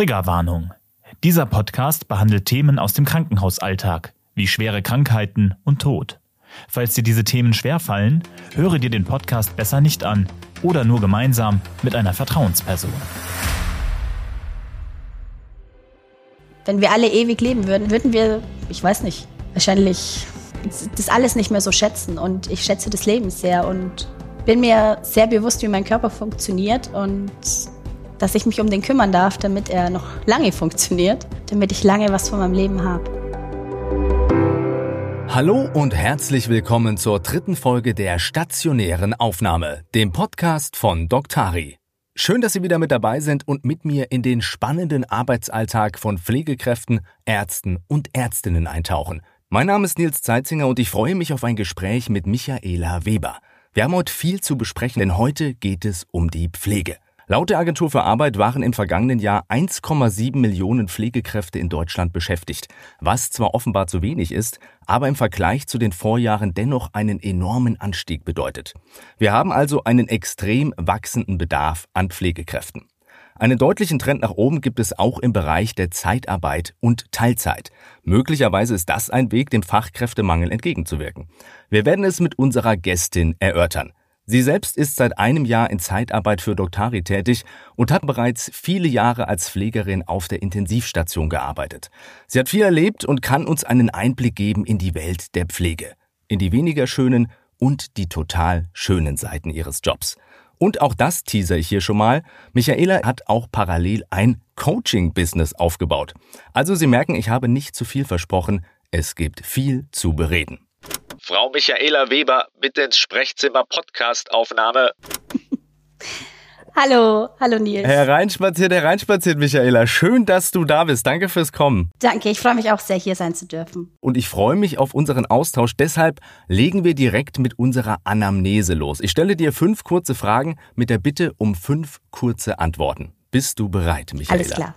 Triggerwarnung. Dieser Podcast behandelt Themen aus dem Krankenhausalltag, wie schwere Krankheiten und Tod. Falls dir diese Themen schwerfallen, höre dir den Podcast besser nicht an oder nur gemeinsam mit einer Vertrauensperson. Wenn wir alle ewig leben würden, würden wir, ich weiß nicht, wahrscheinlich das alles nicht mehr so schätzen. Und ich schätze das Leben sehr und bin mir sehr bewusst, wie mein Körper funktioniert und dass ich mich um den kümmern darf, damit er noch lange funktioniert, damit ich lange was von meinem Leben habe. Hallo und herzlich willkommen zur dritten Folge der stationären Aufnahme, dem Podcast von Doktari. Schön, dass Sie wieder mit dabei sind und mit mir in den spannenden Arbeitsalltag von Pflegekräften, Ärzten und Ärztinnen eintauchen. Mein Name ist Nils Zeitzinger und ich freue mich auf ein Gespräch mit Michaela Weber. Wir haben heute viel zu besprechen, denn heute geht es um die Pflege. Laut der Agentur für Arbeit waren im vergangenen Jahr 1,7 Millionen Pflegekräfte in Deutschland beschäftigt, was zwar offenbar zu wenig ist, aber im Vergleich zu den Vorjahren dennoch einen enormen Anstieg bedeutet. Wir haben also einen extrem wachsenden Bedarf an Pflegekräften. Einen deutlichen Trend nach oben gibt es auch im Bereich der Zeitarbeit und Teilzeit. Möglicherweise ist das ein Weg, dem Fachkräftemangel entgegenzuwirken. Wir werden es mit unserer Gästin erörtern. Sie selbst ist seit einem Jahr in Zeitarbeit für Doktari tätig und hat bereits viele Jahre als Pflegerin auf der Intensivstation gearbeitet. Sie hat viel erlebt und kann uns einen Einblick geben in die Welt der Pflege, in die weniger schönen und die total schönen Seiten ihres Jobs. Und auch das teaser ich hier schon mal. Michaela hat auch parallel ein Coaching-Business aufgebaut. Also Sie merken, ich habe nicht zu viel versprochen. Es gibt viel zu bereden. Frau Michaela Weber, bitte ins Sprechzimmer Podcastaufnahme. hallo, hallo Nils. Hereinspaziert, hereinspaziert, Michaela. Schön, dass du da bist. Danke fürs Kommen. Danke, ich freue mich auch sehr, hier sein zu dürfen. Und ich freue mich auf unseren Austausch. Deshalb legen wir direkt mit unserer Anamnese los. Ich stelle dir fünf kurze Fragen mit der Bitte um fünf kurze Antworten. Bist du bereit, Michaela? Alles klar.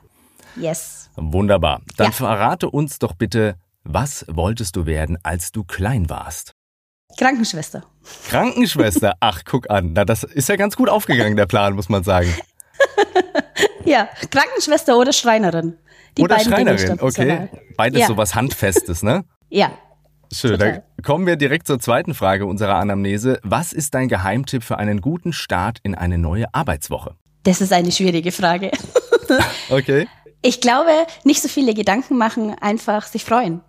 Yes. Wunderbar. Dann Ja. verrate uns doch bitte, was wolltest du werden, als du klein warst? Krankenschwester. Krankenschwester. Ach, guck an. Na, das ist ja ganz gut aufgegangen, der Plan, muss man sagen. Ja, Krankenschwester oder Schreinerin. Die Oder Schreinerin, okay. Beides Ja. so was Handfestes, ne? Ja, Schön. Total. Dann kommen wir direkt zur zweiten Frage unserer Anamnese. Was ist dein Geheimtipp für einen guten Start in eine neue Arbeitswoche? das ist eine schwierige Frage. Okay. Ich glaube, nicht so viele Gedanken machen, einfach sich freuen.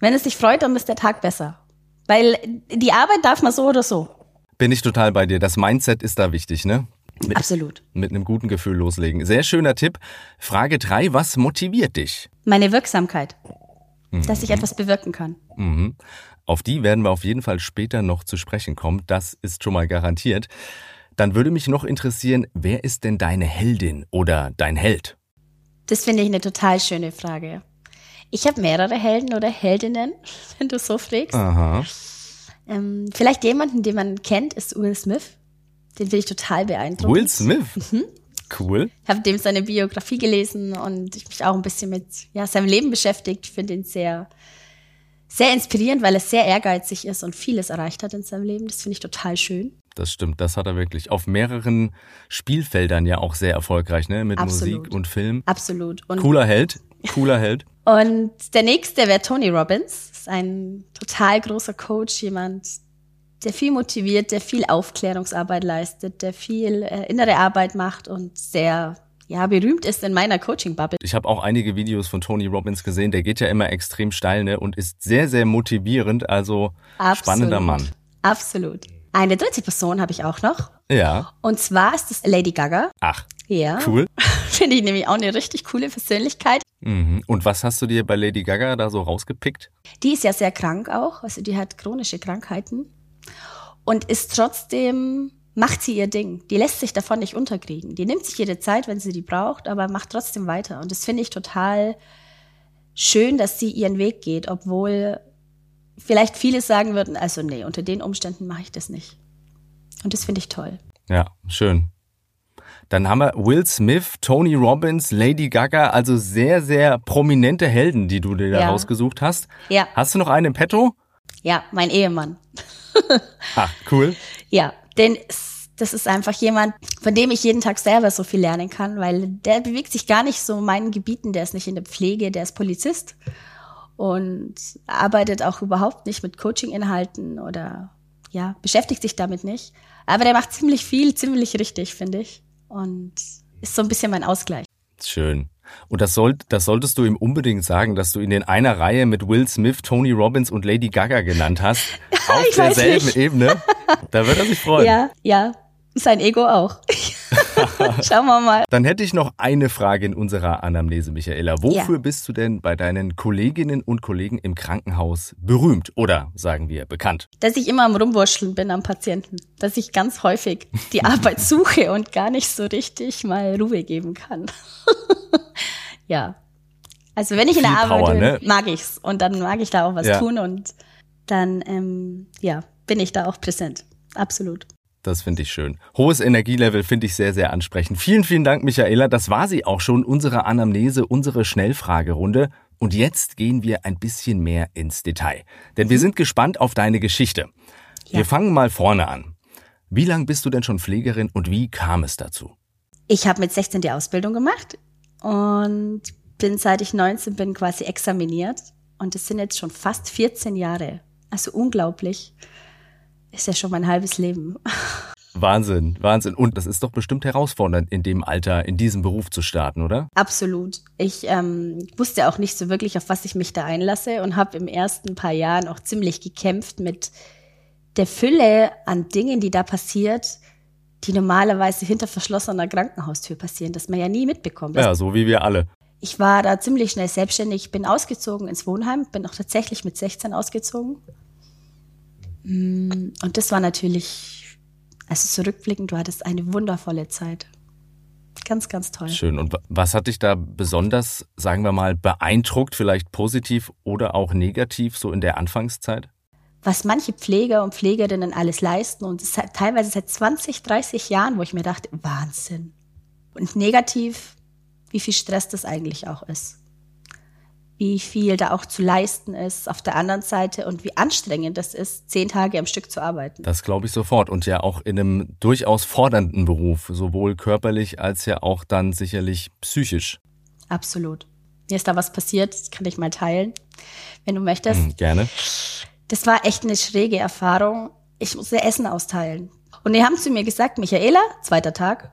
Wenn es sich freut, dann ist der Tag besser. Weil die Arbeit darf man so oder so. Bin ich total bei dir. Das Mindset ist da wichtig, ne? Mit, Absolut. mit einem guten Gefühl loslegen. Sehr schöner Tipp. Frage drei: Was motiviert dich? Meine Wirksamkeit. Dass ich etwas bewirken kann. Mhm. Auf die werden wir auf jeden Fall später noch zu sprechen kommen. Das ist schon mal garantiert. Dann würde mich noch interessieren, wer ist denn deine Heldin oder dein Held? Das finde ich eine total schöne Frage. Ich habe mehrere Helden oder Heldinnen, wenn du so fragst. Aha. Ähm, vielleicht jemanden, den man kennt, ist Will Smith. Den finde ich total beeindruckend. Will Smith. Mhm. Cool. Ich habe dem seine Biografie gelesen und ich mich auch ein bisschen mit ja, seinem Leben beschäftigt. Ich finde ihn sehr, sehr inspirierend, weil er sehr ehrgeizig ist und vieles erreicht hat in seinem Leben. Das finde ich total schön. Das stimmt, das hat er wirklich. Auf mehreren Spielfeldern ja auch sehr erfolgreich, ne? Mit Absolut. Musik und Film. Absolut. Und, Cooler Held. Cooler Held. und der nächste wäre Tony Robbins. Das ist ein total großer Coach, jemand, der viel motiviert, der viel Aufklärungsarbeit leistet, der viel äh, innere Arbeit macht und sehr ja, berühmt ist in meiner Coaching-Bubble. Ich habe auch einige Videos von Tony Robbins gesehen. Der geht ja immer extrem steil, ne? Und ist sehr, sehr motivierend. Also spannender Mann. Absolut. Eine dritte Person habe ich auch noch. Ja. Und zwar ist es Lady Gaga. Ach, Ja. cool. Finde ich nämlich auch eine richtig coole Persönlichkeit. Mhm. Und was hast du dir bei Lady Gaga da so rausgepickt? Die ist ja sehr krank auch. Also die hat chronische Krankheiten. Und ist trotzdem, macht sie ihr Ding. Die lässt sich davon nicht unterkriegen. Die nimmt sich ihre Zeit, wenn sie die braucht, aber macht trotzdem weiter. Und das finde ich total schön, dass sie ihren Weg geht, obwohl vielleicht viele sagen würden, also nee, unter den Umständen mache ich das nicht. Und das finde ich toll. Ja, schön. Dann haben wir Will Smith, Tony Robbins, Lady Gaga, also sehr, sehr prominente Helden, die du dir da Ja. rausgesucht hast. Ja, Hast du noch einen im Petto? ja, mein Ehemann. Ach, cool. Ja, den, das ist einfach jemand, von dem ich jeden Tag selber so viel lernen kann, weil der bewegt sich gar nicht so in meinen Gebieten, der ist nicht in der Pflege, der ist Polizist und arbeitet auch überhaupt nicht mit Coaching-Inhalten oder ja, beschäftigt sich damit nicht. Aber der macht ziemlich viel, ziemlich richtig, finde ich. Und ist so ein bisschen mein Ausgleich. Schön. Und das, soll, das solltest du ihm unbedingt sagen, dass du ihn in einer Reihe mit Will Smith, Tony Robbins und Lady Gaga genannt hast. auf derselben Ebene. Da wird er sich freuen. Ja, ja. Sein Ego auch. Schauen wir mal. Dann hätte ich noch eine Frage in unserer Anamnese, Michaela. Wofür ja. bist du denn bei deinen Kolleginnen und Kollegen im Krankenhaus berühmt oder sagen wir bekannt? Dass ich immer am Rumwurscheln bin am Patienten. Dass ich ganz häufig die Arbeit suche und gar nicht so richtig mal Ruhe geben kann. ja. Also wenn ich in der Arbeit Power, bin, ne? mag ich's. Und dann mag ich da auch was ja. tun und dann, ähm, ja, bin ich da auch präsent. Absolut. Das finde ich schön. Hohes Energielevel finde ich sehr, sehr ansprechend. Vielen, vielen Dank, Michaela. Das war sie auch schon, unsere Anamnese, unsere Schnellfragerunde. Und jetzt gehen wir ein bisschen mehr ins Detail. Denn wir sind gespannt auf deine Geschichte. Ja. Wir fangen mal vorne an. Wie lange bist du denn schon Pflegerin und wie kam es dazu? Ich habe mit 16 die Ausbildung gemacht und bin seit ich 19 bin quasi examiniert. Und es sind jetzt schon fast 14 Jahre. Also unglaublich ist ja schon mein halbes Leben. Wahnsinn, Wahnsinn. Und das ist doch bestimmt herausfordernd, in dem Alter, in diesem Beruf zu starten, oder? Absolut. Ich ähm, wusste auch nicht so wirklich, auf was ich mich da einlasse und habe im ersten paar Jahren auch ziemlich gekämpft mit der Fülle an Dingen, die da passiert, die normalerweise hinter verschlossener Krankenhaustür passieren, das man ja nie mitbekommt. Ja, so wie wir alle. Ich war da ziemlich schnell selbstständig, bin ausgezogen ins Wohnheim, bin auch tatsächlich mit 16 ausgezogen und das war natürlich, also zurückblickend, du hattest eine wundervolle Zeit. Ganz, ganz toll. Schön. Und was hat dich da besonders, sagen wir mal, beeindruckt, vielleicht positiv oder auch negativ, so in der Anfangszeit? Was manche Pfleger und Pflegerinnen alles leisten und es hat teilweise seit 20, 30 Jahren, wo ich mir dachte, Wahnsinn. Und negativ, wie viel Stress das eigentlich auch ist wie viel da auch zu leisten ist auf der anderen Seite und wie anstrengend das ist, zehn Tage am Stück zu arbeiten. Das glaube ich sofort und ja auch in einem durchaus fordernden Beruf, sowohl körperlich als ja auch dann sicherlich psychisch. Absolut. Mir ist da was passiert, das kann ich mal teilen, wenn du möchtest. Mhm, gerne. Das war echt eine schräge Erfahrung. Ich musste Essen austeilen. Und die haben zu mir gesagt, Michaela, zweiter Tag,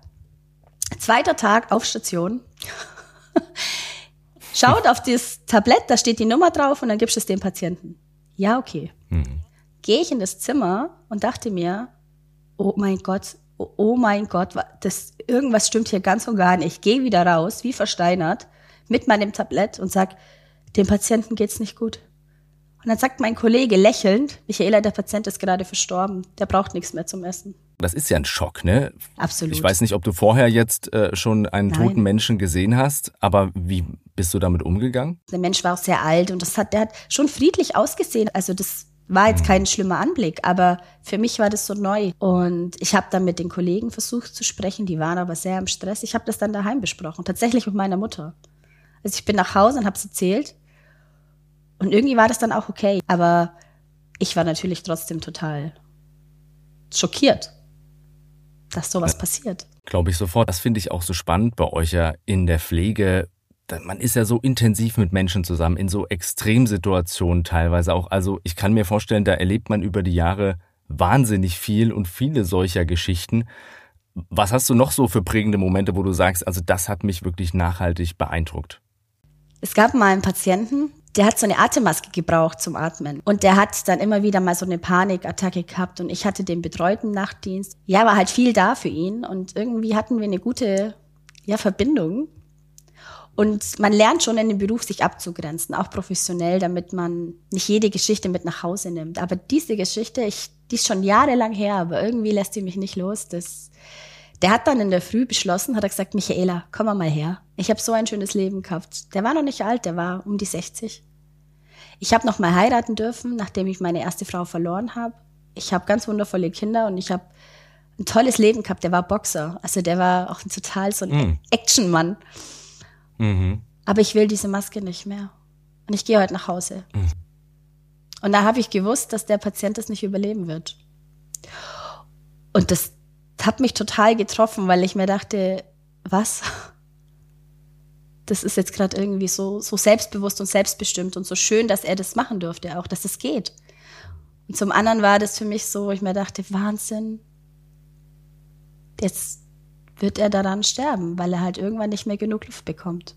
zweiter Tag auf Station. Schaut auf das Tablett, da steht die Nummer drauf und dann gibst du es dem Patienten. Ja, okay. Mhm. Gehe ich in das Zimmer und dachte mir, oh mein Gott, oh, oh mein Gott, das, irgendwas stimmt hier ganz und gar nicht. Gehe wieder raus, wie versteinert, mit meinem Tablett und sag, dem Patienten geht's nicht gut. Und dann sagt mein Kollege lächelnd, Michaela, der Patient ist gerade verstorben, der braucht nichts mehr zum Essen. Das ist ja ein Schock, ne? Absolut. Ich weiß nicht, ob du vorher jetzt äh, schon einen Nein. toten Menschen gesehen hast, aber wie bist du damit umgegangen? Der Mensch war auch sehr alt und das hat, der hat schon friedlich ausgesehen. Also das war jetzt mhm. kein schlimmer Anblick, aber für mich war das so neu. Und ich habe dann mit den Kollegen versucht zu sprechen, die waren aber sehr im Stress. Ich habe das dann daheim besprochen, tatsächlich mit meiner Mutter. Also ich bin nach Hause und habe es erzählt. Und irgendwie war das dann auch okay. Aber ich war natürlich trotzdem total schockiert dass sowas ja, passiert. Glaube ich sofort. Das finde ich auch so spannend bei euch ja in der Pflege. Man ist ja so intensiv mit Menschen zusammen, in so Extremsituationen teilweise auch. Also ich kann mir vorstellen, da erlebt man über die Jahre wahnsinnig viel und viele solcher Geschichten. Was hast du noch so für prägende Momente, wo du sagst, also das hat mich wirklich nachhaltig beeindruckt? Es gab mal einen Patienten, der hat so eine Atemmaske gebraucht zum Atmen. Und der hat dann immer wieder mal so eine Panikattacke gehabt und ich hatte den betreuten Nachtdienst. Ja, war halt viel da für ihn und irgendwie hatten wir eine gute ja, Verbindung. Und man lernt schon in dem Beruf, sich abzugrenzen, auch professionell, damit man nicht jede Geschichte mit nach Hause nimmt. Aber diese Geschichte, ich, die ist schon jahrelang her, aber irgendwie lässt sie mich nicht los. Das, der hat dann in der Früh beschlossen, hat er gesagt, Michaela, komm mal her. Ich habe so ein schönes Leben gehabt. Der war noch nicht alt, der war um die 60. Ich habe noch mal heiraten dürfen, nachdem ich meine erste Frau verloren habe. Ich habe ganz wundervolle Kinder und ich habe ein tolles Leben gehabt. Der war Boxer, also der war auch ein total so ein mm. Actionmann. Mhm. Aber ich will diese Maske nicht mehr. Und ich gehe heute nach Hause. Mhm. Und da habe ich gewusst, dass der Patient das nicht überleben wird. Und das hat mich total getroffen, weil ich mir dachte, was? Das ist jetzt gerade irgendwie so, so selbstbewusst und selbstbestimmt und so schön, dass er das machen durfte, auch dass es geht. Und zum anderen war das für mich so, ich mir dachte, Wahnsinn, jetzt wird er daran sterben, weil er halt irgendwann nicht mehr genug Luft bekommt.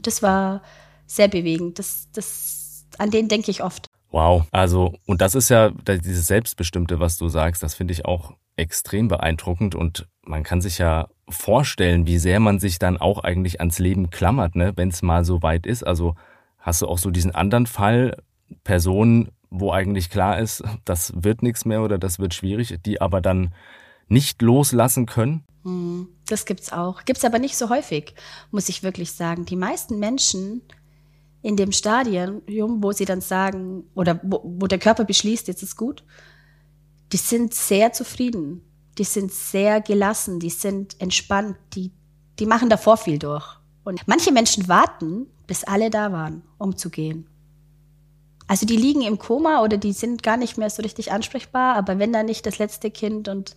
Das war sehr bewegend. Das, das, an den denke ich oft. Wow, also und das ist ja dieses Selbstbestimmte, was du sagst, das finde ich auch extrem beeindruckend und man kann sich ja vorstellen, wie sehr man sich dann auch eigentlich ans Leben klammert, ne, wenn es mal so weit ist. Also hast du auch so diesen anderen Fall, Personen, wo eigentlich klar ist, das wird nichts mehr oder das wird schwierig, die aber dann nicht loslassen können? Hm, das gibt's auch. Gibt's aber nicht so häufig, muss ich wirklich sagen. Die meisten Menschen in dem Stadium, wo sie dann sagen, oder wo, wo der Körper beschließt, jetzt ist gut, die sind sehr zufrieden, die sind sehr gelassen, die sind entspannt, die, die machen davor viel durch. Und manche Menschen warten, bis alle da waren, um zu gehen. Also die liegen im Koma oder die sind gar nicht mehr so richtig ansprechbar, aber wenn da nicht das letzte Kind und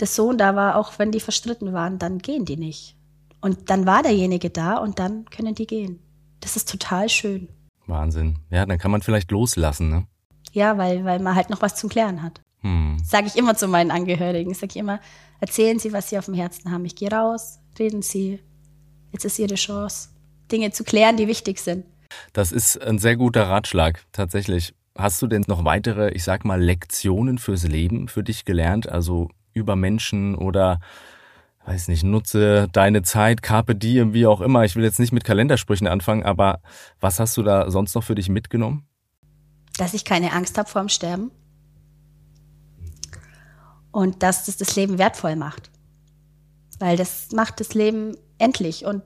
der Sohn da war, auch wenn die verstritten waren, dann gehen die nicht. Und dann war derjenige da und dann können die gehen. Das ist total schön. Wahnsinn. Ja, dann kann man vielleicht loslassen, ne? Ja, weil, weil man halt noch was zum Klären hat. Hm. Sage ich immer zu meinen Angehörigen. Sage ich immer, erzählen Sie, was Sie auf dem Herzen haben. Ich gehe raus, reden Sie. Jetzt ist Ihre Chance, Dinge zu klären, die wichtig sind. Das ist ein sehr guter Ratschlag, tatsächlich. Hast du denn noch weitere, ich sag mal, Lektionen fürs Leben für dich gelernt? Also über Menschen oder weiß nicht, nutze deine Zeit, carpe diem, wie auch immer. Ich will jetzt nicht mit Kalendersprüchen anfangen, aber was hast du da sonst noch für dich mitgenommen? Dass ich keine Angst habe vor dem Sterben und dass das das Leben wertvoll macht. Weil das macht das Leben endlich und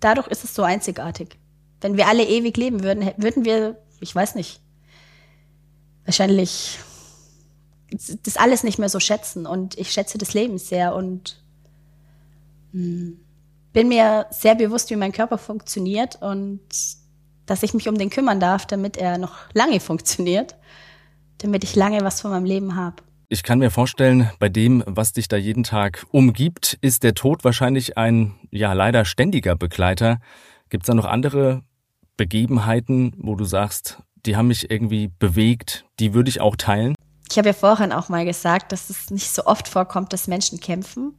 dadurch ist es so einzigartig. Wenn wir alle ewig leben würden, würden wir, ich weiß nicht, wahrscheinlich das alles nicht mehr so schätzen. Und ich schätze das Leben sehr und bin mir sehr bewusst, wie mein Körper funktioniert und dass ich mich um den kümmern darf, damit er noch lange funktioniert, damit ich lange was von meinem Leben habe. Ich kann mir vorstellen, bei dem, was dich da jeden Tag umgibt, ist der Tod wahrscheinlich ein, ja, leider ständiger Begleiter. Gibt es da noch andere Begebenheiten, wo du sagst, die haben mich irgendwie bewegt, die würde ich auch teilen? Ich habe ja vorhin auch mal gesagt, dass es nicht so oft vorkommt, dass Menschen kämpfen.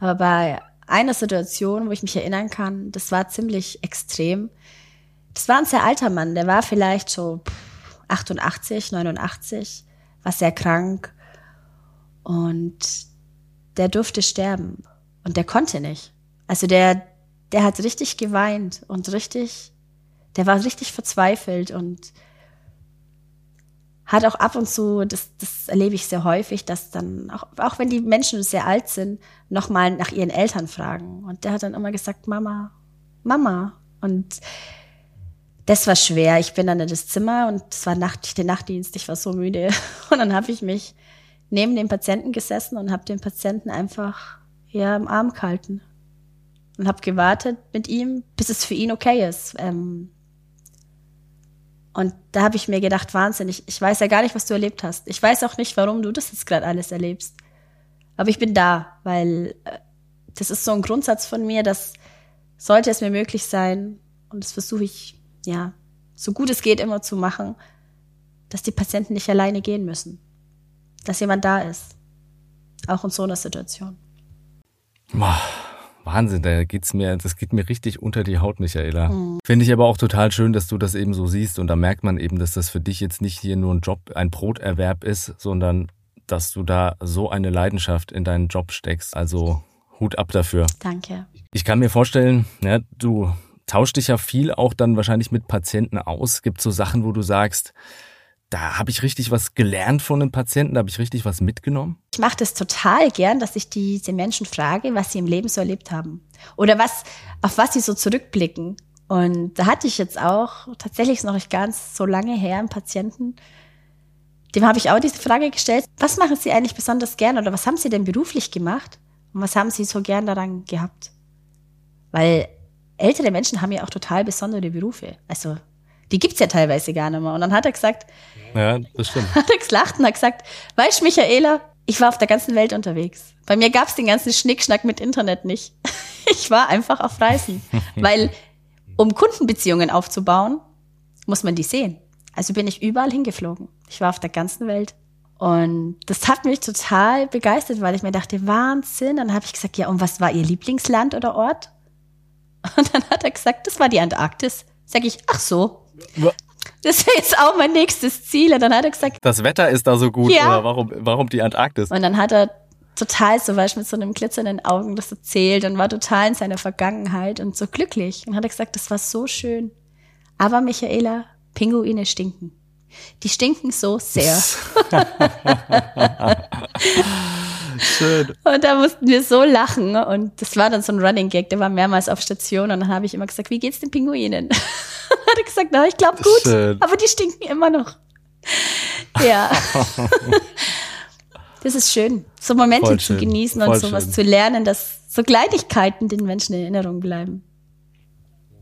Aber bei einer Situation, wo ich mich erinnern kann, das war ziemlich extrem. Das war ein sehr alter Mann, der war vielleicht so 88, 89, war sehr krank und der durfte sterben und der konnte nicht. Also der, der hat richtig geweint und richtig, der war richtig verzweifelt und hat auch ab und zu, das, das erlebe ich sehr häufig, dass dann, auch, auch wenn die Menschen sehr alt sind, nochmal nach ihren Eltern fragen. Und der hat dann immer gesagt, Mama, Mama. Und das war schwer. Ich bin dann in das Zimmer und es war Nacht, der Nachtdienst, ich war so müde. Und dann habe ich mich neben dem Patienten gesessen und habe den Patienten einfach ja im Arm gehalten und habe gewartet mit ihm, bis es für ihn okay ist. Ähm, und da habe ich mir gedacht, wahnsinnig, ich weiß ja gar nicht, was du erlebt hast. Ich weiß auch nicht, warum du das jetzt gerade alles erlebst. Aber ich bin da, weil äh, das ist so ein Grundsatz von mir, dass sollte es mir möglich sein, und das versuche ich, ja, so gut es geht immer zu machen, dass die Patienten nicht alleine gehen müssen. Dass jemand da ist. Auch in so einer Situation. Boah. Wahnsinn, da geht's mir, das geht mir richtig unter die Haut, Michaela. Mhm. Finde ich aber auch total schön, dass du das eben so siehst und da merkt man eben, dass das für dich jetzt nicht hier nur ein Job, ein Broterwerb ist, sondern dass du da so eine Leidenschaft in deinen Job steckst. Also Hut ab dafür. Danke. Ich kann mir vorstellen, ja, du tauschst dich ja viel auch dann wahrscheinlich mit Patienten aus. Gibt so Sachen, wo du sagst, da habe ich richtig was gelernt von den Patienten, da habe ich richtig was mitgenommen. Ich mache das total gern, dass ich diese Menschen frage, was sie im Leben so erlebt haben oder was auf was sie so zurückblicken. Und da hatte ich jetzt auch tatsächlich noch nicht ganz so lange her einen Patienten, dem habe ich auch diese Frage gestellt, was machen Sie eigentlich besonders gern oder was haben Sie denn beruflich gemacht und was haben Sie so gern daran gehabt? Weil ältere Menschen haben ja auch total besondere Berufe. Also die gibt's ja teilweise gar nicht mehr. Und dann hat er gesagt, ja, das stimmt. hat er gelacht und hat gesagt, weißt Michaela, Ich war auf der ganzen Welt unterwegs. Bei mir gab es den ganzen Schnickschnack mit Internet nicht. Ich war einfach auf Reisen, weil um Kundenbeziehungen aufzubauen, muss man die sehen. Also bin ich überall hingeflogen. Ich war auf der ganzen Welt. Und das hat mich total begeistert, weil ich mir dachte, Wahnsinn. Dann habe ich gesagt, ja, und was war Ihr Lieblingsland oder Ort? Und dann hat er gesagt, das war die Antarktis. Sag ich, ach so. Das wäre jetzt auch mein nächstes Ziel. Und dann hat er gesagt, Das Wetter ist da so gut, Ja. oder warum, warum die Antarktis? Und dann hat er total so weißt, mit so einem glitzernden Augen das erzählt und war total in seiner Vergangenheit und so glücklich. Und hat er gesagt, das war so schön. Aber Michaela, Pinguine stinken. Die stinken so sehr. Schön. Und da mussten wir so lachen. Und das war dann so ein Running Gag, der war mehrmals auf Station. Und dann habe ich immer gesagt, wie geht's den Pinguinen? hat er gesagt, na, ich glaube gut, Schön. aber die stinken immer noch. Ja. das ist schön, so Momente Voll zu schön. genießen und Voll sowas schön. zu lernen, dass so Kleinigkeiten den Menschen in Erinnerung bleiben.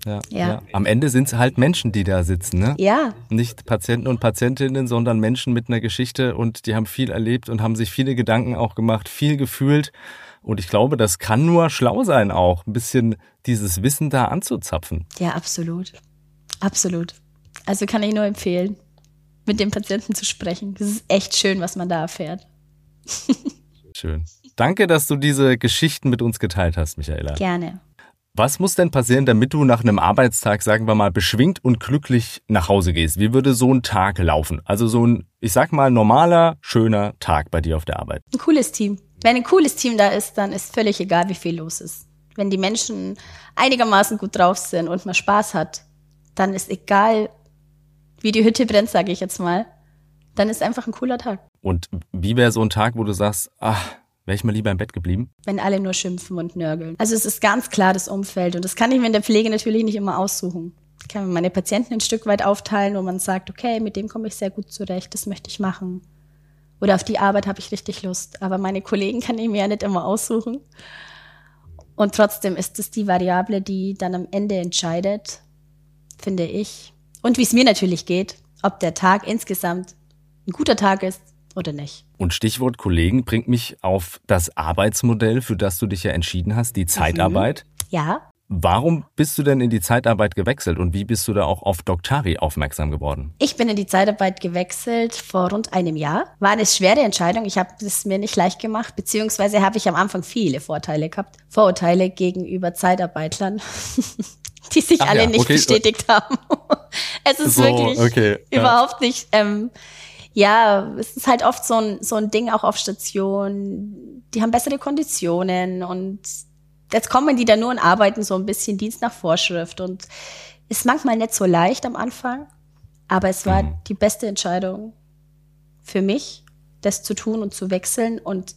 Ja, Ja. ja. Am Ende sind es halt Menschen, die da sitzen, ne? Ja, Nicht Patienten und Patientinnen, sondern Menschen mit einer Geschichte und die haben viel erlebt und haben sich viele Gedanken auch gemacht, viel gefühlt. Und ich glaube, das kann nur schlau sein auch, ein bisschen dieses Wissen da anzuzapfen. ja, absolut. Absolut. Also kann ich nur empfehlen, mit dem Patienten zu sprechen. Das ist echt schön, was man da erfährt. Schön. Danke, dass du diese Geschichten mit uns geteilt hast, Michaela. Gerne. Was muss denn passieren, damit du nach einem Arbeitstag, sagen wir mal, beschwingt und glücklich nach Hause gehst? Wie würde so ein Tag laufen? Also so ein, ich sag mal, normaler, schöner Tag bei dir auf der Arbeit. Ein cooles Team. Wenn ein cooles Team da ist, dann ist völlig egal, wie viel los ist. Wenn die Menschen einigermaßen gut drauf sind und man Spaß hat, dann ist egal, wie die Hütte brennt, sage ich jetzt mal. Dann ist einfach ein cooler Tag. Und wie wäre so ein Tag, wo du sagst, ach, wäre ich mal lieber im Bett geblieben? Wenn alle nur schimpfen und nörgeln. Also es ist ganz klar das Umfeld und das kann ich mir in der Pflege natürlich nicht immer aussuchen. Ich kann meine Patienten ein Stück weit aufteilen, wo man sagt, okay, mit dem komme ich sehr gut zurecht, das möchte ich machen. Oder auf die Arbeit habe ich richtig Lust. Aber meine Kollegen kann ich mir ja nicht immer aussuchen. Und trotzdem ist es die Variable, die dann am Ende entscheidet, finde ich. Und wie es mir natürlich geht, ob der Tag insgesamt ein guter Tag ist oder nicht. Und Stichwort Kollegen bringt mich auf das Arbeitsmodell, für das du dich ja entschieden hast, die Zeitarbeit. Ja, Warum bist du denn in die Zeitarbeit gewechselt und wie bist du da auch auf Doktari aufmerksam geworden? Ich bin in die Zeitarbeit gewechselt vor rund einem Jahr. War eine schwere Entscheidung. Ich habe es mir nicht leicht gemacht, beziehungsweise habe ich am Anfang viele Vorteile gehabt. Vorurteile gegenüber Zeitarbeitlern, die sich Ach alle ja, nicht okay. bestätigt haben. es ist So, wirklich okay, ja. überhaupt nicht. Ähm, ja, es ist halt oft so ein, so ein Ding auch auf Station. Die haben bessere Konditionen und jetzt kommen die da nur und arbeiten so ein bisschen Dienst nach Vorschrift und ist manchmal nicht so leicht am Anfang, aber es war Mhm. die beste Entscheidung für mich, das zu tun und zu wechseln und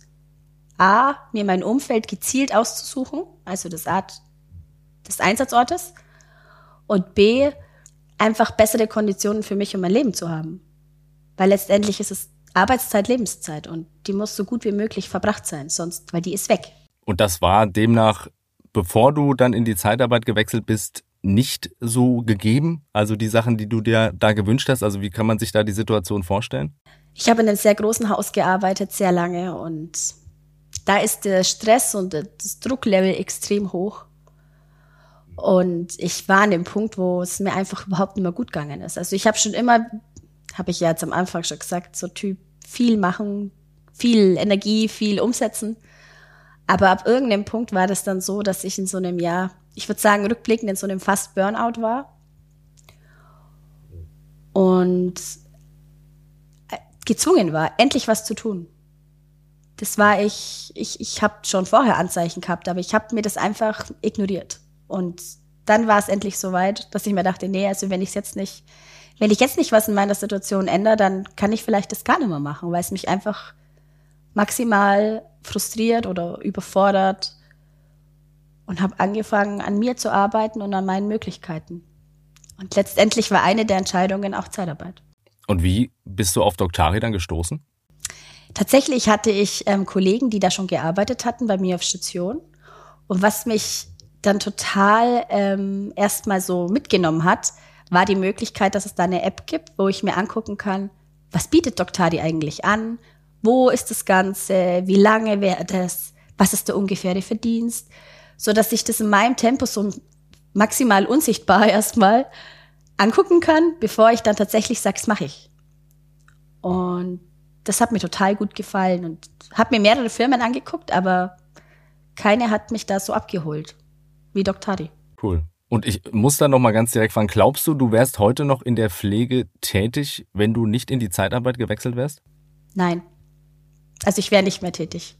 A, mir mein Umfeld gezielt auszusuchen, also das Art des Einsatzortes und B, einfach bessere Konditionen für mich und mein Leben zu haben. Weil letztendlich ist es Arbeitszeit, Lebenszeit und die muss so gut wie möglich verbracht sein, sonst, weil die ist weg. Und das war demnach, bevor du dann in die Zeitarbeit gewechselt bist, nicht so gegeben? Also die Sachen, die du dir da gewünscht hast, also wie kann man sich da die Situation vorstellen? Ich habe in einem sehr großen Haus gearbeitet, sehr lange und da ist der Stress und das Drucklevel extrem hoch. Und ich war an dem Punkt, wo es mir einfach überhaupt nicht mehr gut gegangen ist. Also ich habe schon immer, habe ich ja jetzt am Anfang schon gesagt, so Typ viel machen, viel Energie, viel umsetzen. Aber ab irgendeinem Punkt war das dann so, dass ich in so einem Jahr, ich würde sagen, rückblickend in so einem fast Burnout war. Und äh, gezwungen war, endlich was zu tun. Das war ich, ich, ich habe schon vorher Anzeichen gehabt, aber ich habe mir das einfach ignoriert. Und dann war es endlich so weit, dass ich mir dachte, nee, also wenn ich jetzt nicht, wenn ich jetzt nicht was in meiner Situation ändere, dann kann ich vielleicht das gar nicht mehr machen, weil es mich einfach maximal frustriert oder überfordert und habe angefangen, an mir zu arbeiten und an meinen Möglichkeiten. Und letztendlich war eine der Entscheidungen auch Zeitarbeit. Und wie bist du auf Doktari dann gestoßen? Tatsächlich hatte ich ähm, Kollegen, die da schon gearbeitet hatten bei mir auf Station. Und was mich dann total ähm, erstmal so mitgenommen hat, war die Möglichkeit, dass es da eine App gibt, wo ich mir angucken kann, was bietet Doktari eigentlich an, Wo ist das Ganze? Wie lange wäre das? Was ist der ungefähre Verdienst? So dass ich das in meinem Tempo so maximal unsichtbar erstmal angucken kann, bevor ich dann tatsächlich sage, das mache ich. Und das hat mir total gut gefallen und habe mir mehrere Firmen angeguckt, aber keine hat mich da so abgeholt wie Doktari. Cool. Und ich muss da noch mal ganz direkt fragen, glaubst du, du wärst heute noch in der Pflege tätig, wenn du nicht in die Zeitarbeit gewechselt wärst? Nein. Also ich wäre nicht mehr tätig.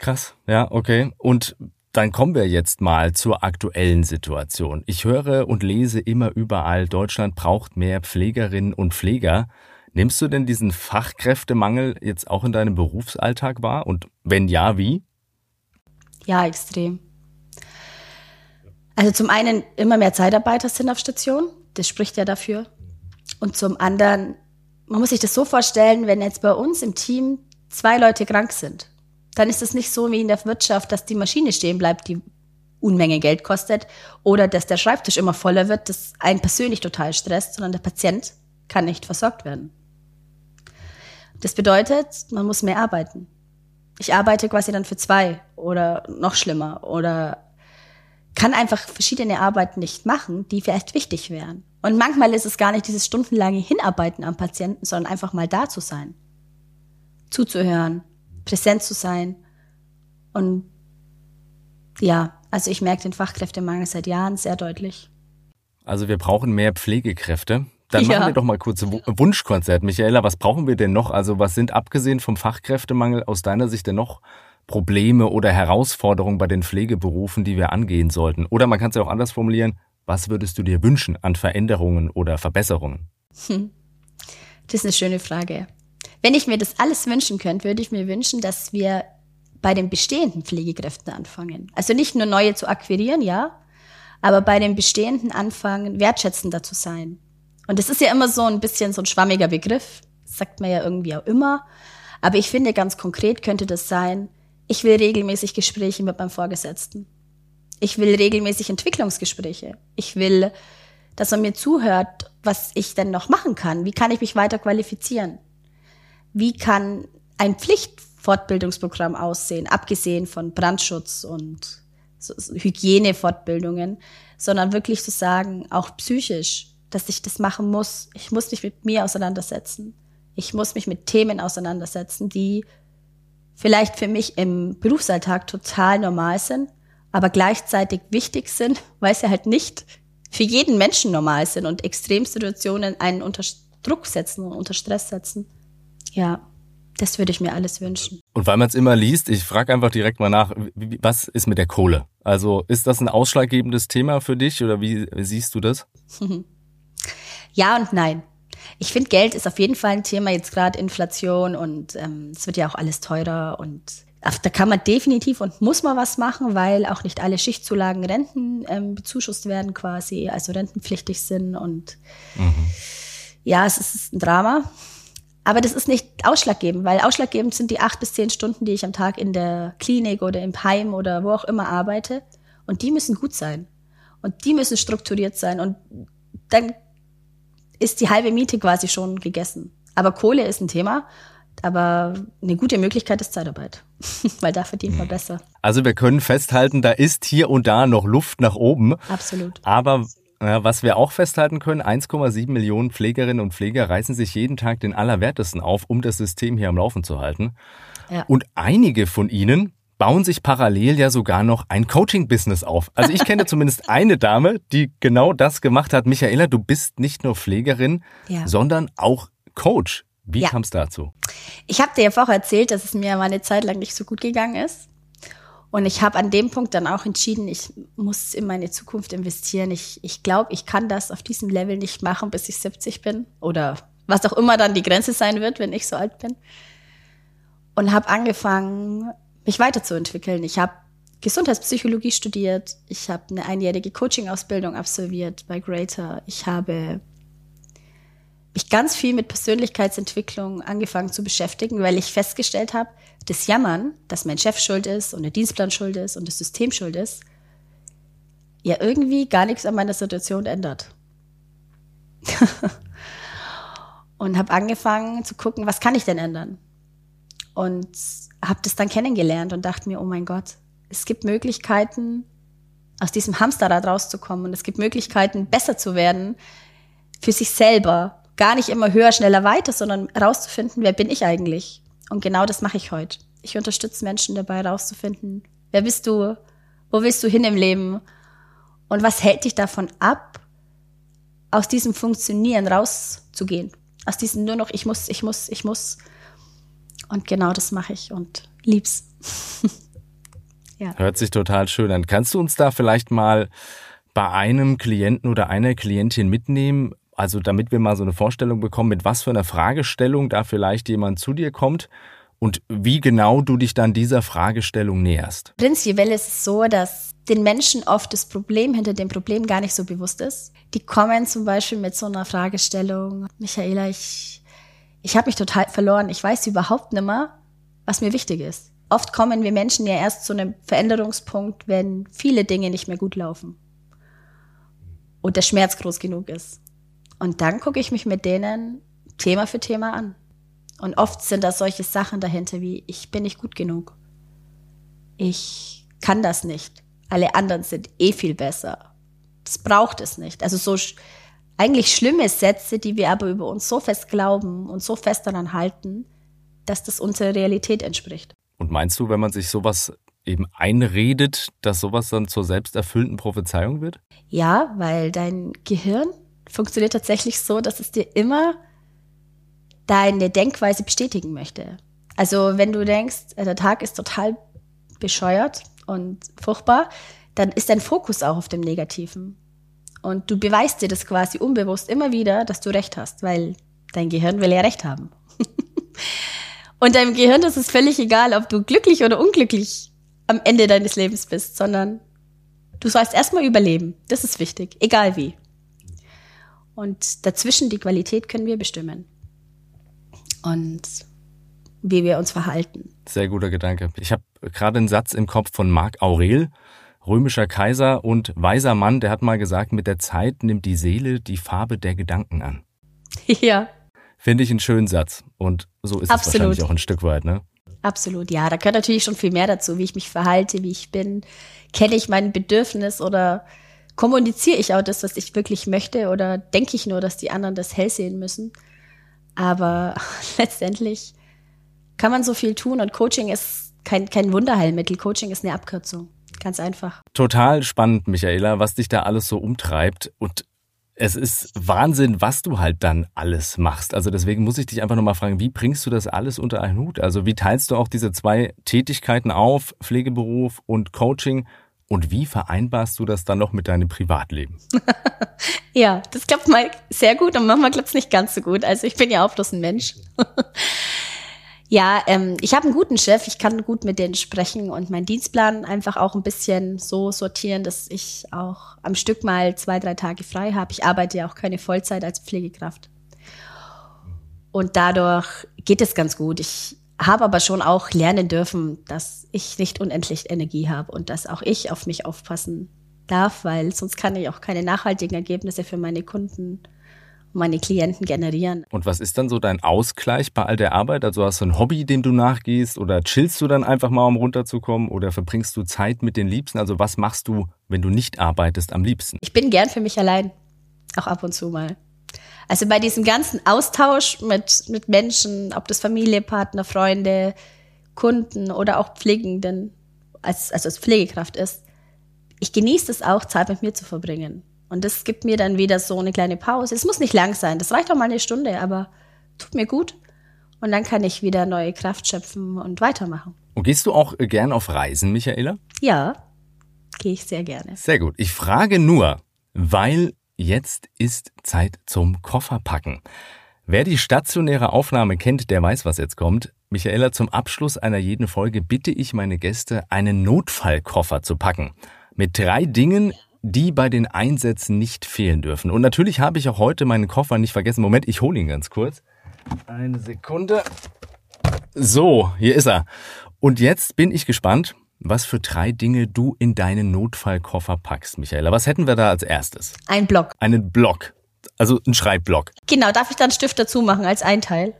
Krass, ja, okay. Und dann kommen wir jetzt mal zur aktuellen Situation. Ich höre und lese immer überall, Deutschland braucht mehr Pflegerinnen und Pfleger. Nimmst du denn diesen Fachkräftemangel jetzt auch in deinem Berufsalltag wahr? Und wenn ja, wie? Ja, extrem. Also zum einen immer mehr Zeitarbeiter sind auf Station, das spricht ja dafür. Und zum anderen, man muss sich das so vorstellen, wenn jetzt bei uns im Team zwei Leute krank sind, dann ist es nicht so wie in der Wirtschaft, dass die Maschine stehen bleibt, die Unmenge Geld kostet, oder dass der Schreibtisch immer voller wird, das einen persönlich total stresst, sondern der Patient kann nicht versorgt werden. Das bedeutet, man muss mehr arbeiten. Ich arbeite quasi dann für zwei oder noch schlimmer oder kann einfach verschiedene Arbeiten nicht machen, die vielleicht wichtig wären. Und manchmal ist es gar nicht dieses stundenlange Hinarbeiten am Patienten, sondern einfach mal da zu sein, zuzuhören, präsent zu sein. Und ja, also ich merke den Fachkräftemangel seit Jahren sehr deutlich. Also wir brauchen mehr Pflegekräfte. Dann ja. machen wir doch mal kurz Wunschkonzert. Michaela, was brauchen wir denn noch? Also was sind abgesehen vom Fachkräftemangel aus deiner Sicht denn noch Probleme oder Herausforderungen bei den Pflegeberufen, die wir angehen sollten? Oder man kann es ja auch anders formulieren. Was würdest du dir wünschen an Veränderungen oder Verbesserungen? Hm. Das ist eine schöne Frage. Wenn ich mir das alles wünschen könnte, würde ich mir wünschen, dass wir bei den bestehenden Pflegekräften anfangen. Also nicht nur neue zu akquirieren, ja, aber bei den bestehenden anfangen, wertschätzender zu sein. Und das ist ja immer so ein bisschen so ein schwammiger Begriff, sagt man ja irgendwie auch immer. Aber ich finde, ganz konkret könnte das sein, ich will regelmäßig Gespräche mit meinem Vorgesetzten. Ich will regelmäßig Entwicklungsgespräche. Ich will, dass er mir zuhört, was ich denn noch machen kann. Wie kann ich mich weiter qualifizieren? wie kann ein Pflichtfortbildungsprogramm aussehen, abgesehen von Brandschutz und Hygienefortbildungen, sondern wirklich zu sagen, auch psychisch, dass ich das machen muss. Ich muss mich mit mir auseinandersetzen. Ich muss mich mit Themen auseinandersetzen, die vielleicht für mich im Berufsalltag total normal sind, aber gleichzeitig wichtig sind, weil sie halt nicht für jeden Menschen normal sind und Extremsituationen einen unter Druck setzen und unter Stress setzen. Ja, das würde ich mir alles wünschen. Und weil man es immer liest, ich frage einfach direkt mal nach, was ist mit der Kohle? Also ist das ein ausschlaggebendes Thema für dich oder wie siehst du das? ja und nein. Ich finde, Geld ist auf jeden Fall ein Thema, jetzt gerade Inflation und ähm, es wird ja auch alles teurer und da kann man definitiv und muss man was machen, weil auch nicht alle Schichtzulagen Renten ähm, bezuschusst werden quasi, also rentenpflichtig sind und mhm. ja, es ist ein Drama. Aber das ist nicht ausschlaggebend, weil ausschlaggebend sind die acht bis zehn Stunden, die ich am Tag in der Klinik oder im Heim oder wo auch immer arbeite. Und die müssen gut sein. Und die müssen strukturiert sein. Und dann ist die halbe Miete quasi schon gegessen. Aber Kohle ist ein Thema. Aber eine gute Möglichkeit ist Zeitarbeit, weil da verdient man hm. besser. Also wir können festhalten, da ist hier und da noch Luft nach oben. Absolut. Aber ja, was wir auch festhalten können, 1,7 Millionen Pflegerinnen und Pfleger reißen sich jeden Tag den Allerwertesten auf, um das System hier am Laufen zu halten. Ja. Und einige von ihnen bauen sich parallel ja sogar noch ein Coaching-Business auf. Also ich kenne zumindest eine Dame, die genau das gemacht hat. Michaela, du bist nicht nur Pflegerin, ja. sondern auch Coach. Wie ja. kam es dazu? Ich habe dir ja vorher erzählt, dass es mir mal eine Zeit lang nicht so gut gegangen ist. Und ich habe an dem Punkt dann auch entschieden, ich muss in meine Zukunft investieren. Ich, ich glaube, ich kann das auf diesem Level nicht machen, bis ich 70 bin oder was auch immer dann die Grenze sein wird, wenn ich so alt bin. Und habe angefangen, mich weiterzuentwickeln. Ich habe Gesundheitspsychologie studiert. Ich habe eine einjährige Coaching-Ausbildung absolviert bei Greater. Ich habe mich ganz viel mit Persönlichkeitsentwicklung angefangen zu beschäftigen, weil ich festgestellt habe, das Jammern, dass mein Chef schuld ist und der Dienstplan schuld ist und das System schuld ist, ja irgendwie gar nichts an meiner Situation ändert. und habe angefangen zu gucken, was kann ich denn ändern? Und habe das dann kennengelernt und dachte mir, oh mein Gott, es gibt Möglichkeiten, aus diesem Hamsterrad rauszukommen. Und es gibt Möglichkeiten, besser zu werden für sich selber. Gar nicht immer höher, schneller, weiter, sondern rauszufinden, wer bin ich eigentlich? Und genau das mache ich heute. Ich unterstütze Menschen dabei, rauszufinden, wer bist du? Wo willst du hin im Leben? Und was hält dich davon ab, aus diesem Funktionieren rauszugehen? Aus diesem nur noch, ich muss, ich muss, ich muss. Und genau das mache ich und lieb's. ja. Hört sich total schön an. Kannst du uns da vielleicht mal bei einem Klienten oder einer Klientin mitnehmen? Also damit wir mal so eine Vorstellung bekommen, mit was für einer Fragestellung da vielleicht jemand zu dir kommt und wie genau du dich dann dieser Fragestellung näherst. Prinzipiell ist es so, dass den Menschen oft das Problem hinter dem Problem gar nicht so bewusst ist. Die kommen zum Beispiel mit so einer Fragestellung, Michaela, ich, ich habe mich total verloren, ich weiß überhaupt nicht mehr, was mir wichtig ist. Oft kommen wir Menschen ja erst zu einem Veränderungspunkt, wenn viele Dinge nicht mehr gut laufen und der Schmerz groß genug ist. Und dann gucke ich mich mit denen Thema für Thema an. Und oft sind da solche Sachen dahinter wie, ich bin nicht gut genug. Ich kann das nicht. Alle anderen sind eh viel besser. Das braucht es nicht. Also so eigentlich schlimme Sätze, die wir aber über uns so fest glauben und so fest daran halten, dass das unserer Realität entspricht. Und meinst du, wenn man sich sowas eben einredet, dass sowas dann zur selbsterfüllenden Prophezeiung wird? Ja, weil dein Gehirn funktioniert tatsächlich so, dass es dir immer deine Denkweise bestätigen möchte. Also wenn du denkst, äh, der Tag ist total bescheuert und furchtbar, dann ist dein Fokus auch auf dem Negativen. Und du beweist dir das quasi unbewusst immer wieder, dass du recht hast, weil dein Gehirn will ja recht haben. und deinem Gehirn ist es völlig egal, ob du glücklich oder unglücklich am Ende deines Lebens bist, sondern du sollst erstmal überleben. Das ist wichtig, egal wie. Und dazwischen die Qualität können wir bestimmen und wie wir uns verhalten. Sehr guter Gedanke. Ich habe gerade einen Satz im Kopf von Marc Aurel, römischer Kaiser und weiser Mann, der hat mal gesagt, mit der Zeit nimmt die Seele die Farbe der Gedanken an. Ja. Finde ich einen schönen Satz. Und so ist Absolut. es wahrscheinlich auch ein Stück weit, ne? Absolut, ja. Da gehört natürlich schon viel mehr dazu, wie ich mich verhalte, wie ich bin. Kenne ich mein Bedürfnis oder kommuniziere ich auch das, was ich wirklich möchte oder denke ich nur, dass die anderen das hell sehen müssen? Aber letztendlich kann man so viel tun und Coaching ist kein, kein Wunderheilmittel. Coaching ist eine Abkürzung. Ganz einfach. Total spannend, Michaela, was dich da alles so umtreibt. Und es ist Wahnsinn, was du halt dann alles machst. Also deswegen muss ich dich einfach nochmal fragen, wie bringst du das alles unter einen Hut? Also wie teilst du auch diese zwei Tätigkeiten auf, Pflegeberuf und Coaching? Und wie vereinbarst du das dann noch mit deinem Privatleben? ja, das klappt mal sehr gut und manchmal klappt es nicht ganz so gut. Also ich bin ja auch bloß ein Mensch. Ja, ähm, ich habe einen guten Chef, ich kann gut mit denen sprechen und meinen Dienstplan einfach auch ein bisschen so sortieren, dass ich auch am Stück mal zwei, drei Tage frei habe. Ich arbeite ja auch keine Vollzeit als Pflegekraft. Und dadurch geht es ganz gut. Ich habe aber schon auch lernen dürfen, dass ich nicht unendlich Energie habe und dass auch ich auf mich aufpassen darf, weil sonst kann ich auch keine nachhaltigen Ergebnisse für meine Kunden und meine Klienten generieren. Und was ist dann so dein Ausgleich bei all der Arbeit? Also hast du ein Hobby, dem du nachgehst oder chillst du dann einfach mal, um runterzukommen oder verbringst du Zeit mit den Liebsten? Also was machst du, wenn du nicht arbeitest, am liebsten? Ich bin gern für mich allein, auch ab und zu mal. Also bei diesem ganzen Austausch mit, mit Menschen, ob das Familie, Partner, Freunde, Kunden oder auch Pflegenden, als, also als Pflegekraft ist, ich genieße es auch, Zeit mit mir zu verbringen. Und das gibt mir dann wieder so eine kleine Pause. Es muss nicht lang sein, das reicht auch mal eine Stunde, aber tut mir gut. Und dann kann ich wieder neue Kraft schöpfen und weitermachen. Und gehst du auch gern auf Reisen, Michaela? Ja, gehe ich sehr gerne. Sehr gut. Ich frage nur, weil Jetzt ist Zeit zum Kofferpacken. Wer die stationäre Aufnahme kennt, der weiß, was jetzt kommt. Michaela, zum Abschluss einer jeden Folge bitte ich meine Gäste, einen Notfallkoffer zu packen. Mit drei Dingen, die bei den Einsätzen nicht fehlen dürfen. Und natürlich habe ich auch heute meinen Koffer nicht vergessen. Moment, ich hole ihn ganz kurz. Eine Sekunde. So, hier ist er. Und jetzt bin ich gespannt, was für drei Dinge du in deinen Notfallkoffer packst, Michaela. Was hätten wir da als erstes? Ein Block. Einen Block. Also ein Schreibblock. Genau, darf ich dann Stift dazu machen als ein Teil?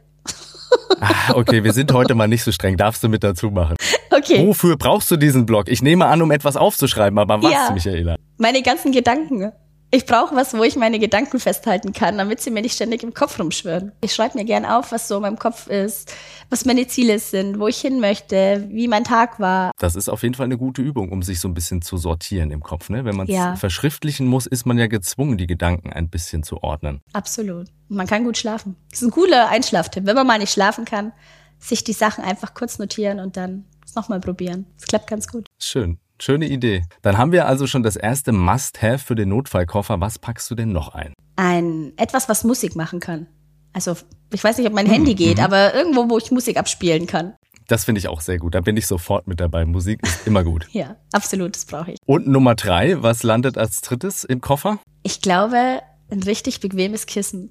Ah, okay, wir sind heute mal nicht so streng. Darfst du mit dazu machen? Okay. Wofür brauchst du diesen Blog? Ich nehme an, um etwas aufzuschreiben, aber was, Ja. Michaela? Meine ganzen Gedanken. Ich brauche was, wo ich meine Gedanken festhalten kann, damit sie mir nicht ständig im Kopf rumschwirren. Ich schreibe mir gern auf, was so in meinem Kopf ist, was meine Ziele sind, wo ich hin möchte, wie mein Tag war. Das ist auf jeden Fall eine gute Übung, um sich so ein bisschen zu sortieren im Kopf. Ne? Wenn man es Ja. verschriftlichen muss, ist man ja gezwungen, die Gedanken ein bisschen zu ordnen. Absolut. Und man kann gut schlafen. Das ist ein cooler Einschlaftipp. Wenn man mal nicht schlafen kann, sich die Sachen einfach kurz notieren und dann es nochmal probieren. Das klappt ganz gut. Schön. Schöne Idee. Dann haben wir also schon das erste Must-Have für den Notfallkoffer. Was packst du denn noch ein? Ein etwas, was Musik machen kann. Also ich weiß nicht, ob mein Handy geht, aber irgendwo, wo ich Musik abspielen kann. Das finde ich auch sehr gut. Da bin ich sofort mit dabei. Musik ist immer gut. Ja, absolut, das brauche ich. Und Nummer drei, was landet als drittes im Koffer? Ich glaube, ein richtig bequemes Kissen.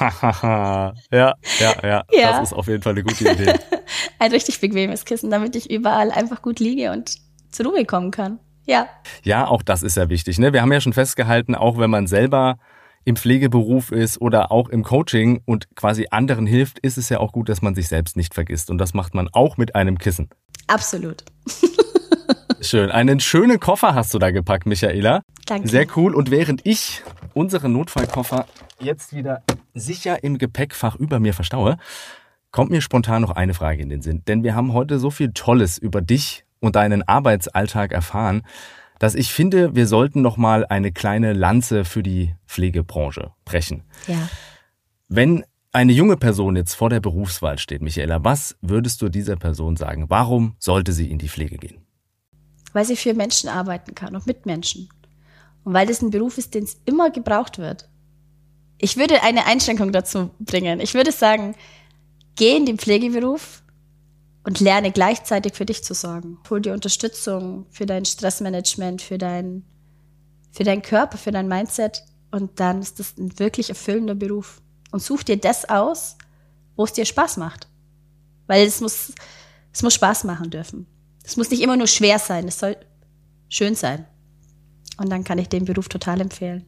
Ja, ja, ja, Ja. Das ist auf jeden Fall eine gute Idee. Ein richtig bequemes Kissen, damit ich überall einfach gut liege und zur Ruhe kommen kann. Ja, Ja, auch das ist ja wichtig. Ne? Wir haben ja schon festgehalten, auch wenn man selber im Pflegeberuf ist oder auch im Coaching und quasi anderen hilft, ist es ja auch gut, dass man sich selbst nicht vergisst. Und das macht man auch mit einem Kissen. absolut. Schön. Einen schönen Koffer hast du da gepackt, Michaela. Danke. Sehr cool. Und während ich unseren Notfallkoffer jetzt wieder sicher im Gepäckfach über mir verstaue, kommt mir spontan noch eine Frage in den Sinn. Denn wir haben heute so viel Tolles über dich und deinen Arbeitsalltag erfahren, dass ich finde, wir sollten noch mal eine kleine Lanze für die Pflegebranche brechen. Ja. Wenn eine junge Person jetzt vor der Berufswahl steht, Michaela, was würdest du dieser Person sagen? Warum sollte sie in die Pflege gehen? Weil sie für Menschen arbeiten kann und mit Menschen. Und weil das ein Beruf ist, den es immer gebraucht wird. Ich würde eine Einschränkung dazu bringen. Ich würde sagen, geh in den Pflegeberuf und lerne gleichzeitig für dich zu sorgen. Hol dir Unterstützung für dein Stressmanagement, für dein, für deinen Körper, für dein Mindset. Und dann ist das ein wirklich erfüllender Beruf. Und such dir das aus, wo es dir Spaß macht. Weil es muss, es muss Spaß machen dürfen. Es muss nicht immer nur schwer sein, es soll schön sein. Und dann kann ich den Beruf total empfehlen.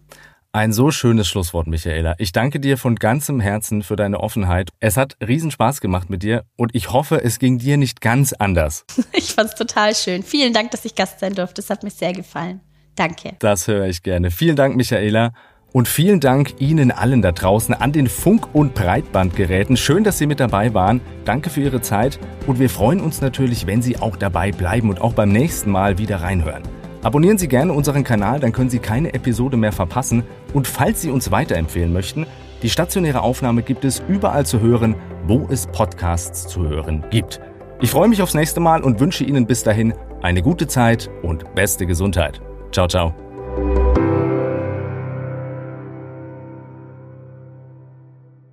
Ein so schönes Schlusswort, Michaela. Ich danke dir von ganzem Herzen für deine Offenheit. Es hat riesen Spaß gemacht mit dir und ich hoffe, es ging dir nicht ganz anders. Ich fand's total schön. Vielen Dank, dass ich Gast sein durfte. Es hat mir sehr gefallen. Danke. Das höre ich gerne. Vielen Dank, Michaela. Und vielen Dank Ihnen allen da draußen an den Funk- und Breitbandgeräten. Schön, dass Sie mit dabei waren. Danke für Ihre Zeit. Und wir freuen uns natürlich, wenn Sie auch dabei bleiben und auch beim nächsten Mal wieder reinhören. Abonnieren Sie gerne unseren Kanal, dann können Sie keine Episode mehr verpassen. Und falls Sie uns weiterempfehlen möchten, die stationäre Aufnahme gibt es überall zu hören, wo es Podcasts zu hören gibt. Ich freue mich aufs nächste Mal und wünsche Ihnen bis dahin eine gute Zeit und beste Gesundheit. Ciao, ciao.